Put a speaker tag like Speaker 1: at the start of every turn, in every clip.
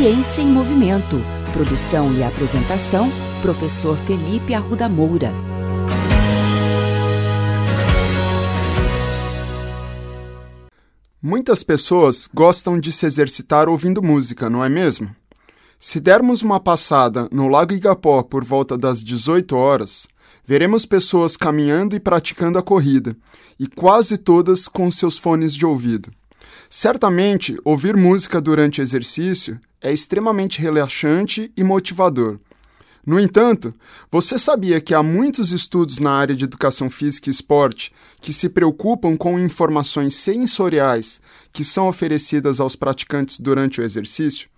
Speaker 1: Ciência em Movimento. Produção e apresentação, professor Felipe Arruda Moura.
Speaker 2: Muitas pessoas gostam de se exercitar ouvindo música, não é mesmo? Se dermos uma passada no Lago Igapó por volta das 18 horas, veremos pessoas caminhando e praticando a corrida, e quase todas com seus fones de ouvido. Certamente, ouvir música durante exercício é extremamente relaxante e motivador. No entanto, você sabia que há muitos estudos na área de educação física e esporte que se preocupam com informações sensoriais que são oferecidas aos praticantes durante o exercício?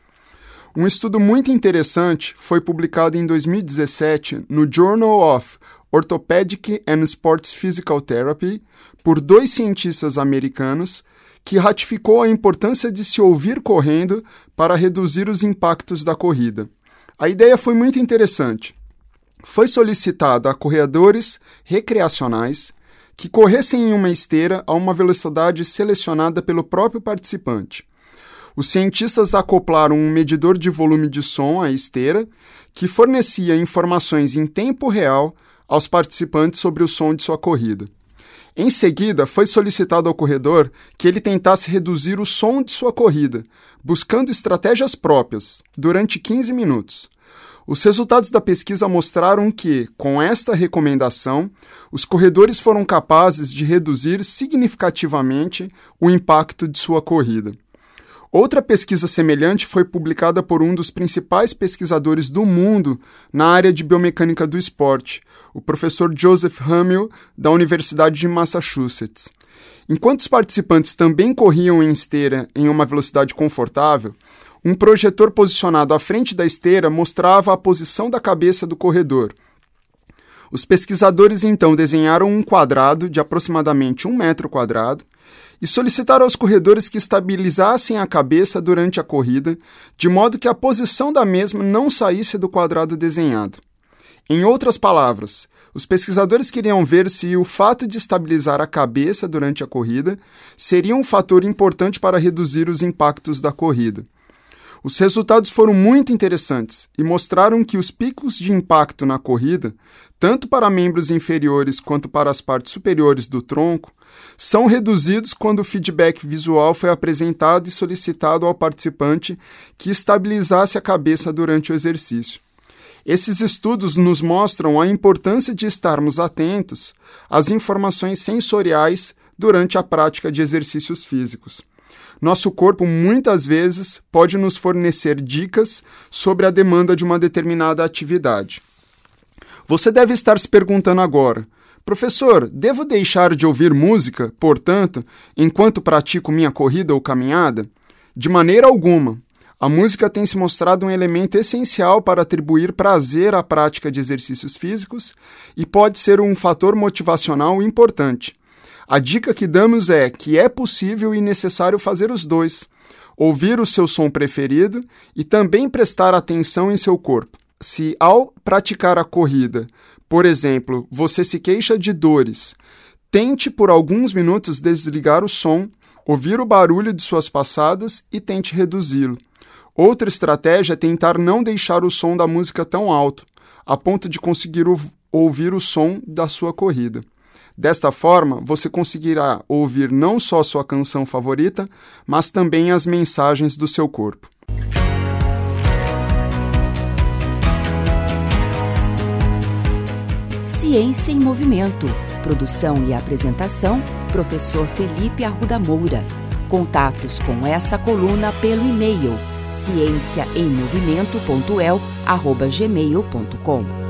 Speaker 2: Um estudo muito interessante foi publicado em 2017 no Journal of Orthopedic and Sports Physical Therapy por dois cientistas americanos que ratificou a importância de se ouvir correndo para reduzir os impactos da corrida. A ideia foi muito interessante. Foi solicitado a corredores recreacionais que corressem em uma esteira a uma velocidade selecionada pelo próprio participante. Os cientistas acoplaram um medidor de volume de som à esteira, que fornecia informações em tempo real aos participantes sobre o som de sua corrida. Em seguida, foi solicitado ao corredor que ele tentasse reduzir o som de sua corrida, buscando estratégias próprias, durante 15 minutos. Os resultados da pesquisa mostraram que, com esta recomendação, os corredores foram capazes de reduzir significativamente o impacto de sua corrida. Outra pesquisa semelhante foi publicada por um dos principais pesquisadores do mundo na área de biomecânica do esporte, o professor Joseph Hamill, da Universidade de Massachusetts. Enquanto os participantes também corriam em esteira em uma velocidade confortável, um projetor posicionado à frente da esteira mostrava a posição da cabeça do corredor. Os pesquisadores então desenharam um quadrado de aproximadamente um metro quadrado e solicitaram aos corredores que estabilizassem a cabeça durante a corrida, de modo que a posição da mesma não saísse do quadrado desenhado. Em outras palavras, os pesquisadores queriam ver se o fato de estabilizar a cabeça durante a corrida seria um fator importante para reduzir os impactos da corrida. Os resultados foram muito interessantes e mostraram que os picos de impacto na corrida, tanto para membros inferiores quanto para as partes superiores do tronco, são reduzidos quando o feedback visual foi apresentado e solicitado ao participante que estabilizasse a cabeça durante o exercício. Esses estudos nos mostram a importância de estarmos atentos às informações sensoriais durante a prática de exercícios físicos. Nosso corpo muitas vezes pode nos fornecer dicas sobre a demanda de uma determinada atividade. Você deve estar se perguntando agora: Professor, devo deixar de ouvir música, portanto, enquanto pratico minha corrida ou caminhada? De maneira alguma. A música tem se mostrado um elemento essencial para atribuir prazer à prática de exercícios físicos e pode ser um fator motivacional importante. A dica que damos é que é possível e necessário fazer os dois: ouvir o seu som preferido e também prestar atenção em seu corpo. Se ao praticar a corrida, por exemplo, você se queixa de dores, tente por alguns minutos desligar o som, ouvir o barulho de suas passadas e tente reduzi-lo. Outra estratégia é tentar não deixar o som da música tão alto, a ponto de conseguir ouvir o som da sua corrida. Desta forma, você conseguirá ouvir não só sua canção favorita, mas também as mensagens do seu corpo.
Speaker 1: Ciência em Movimento. Produção e apresentação: Professor Felipe Arruda Moura. Contatos com essa coluna pelo e-mail ciênciaemmovimento.el@gmail.com.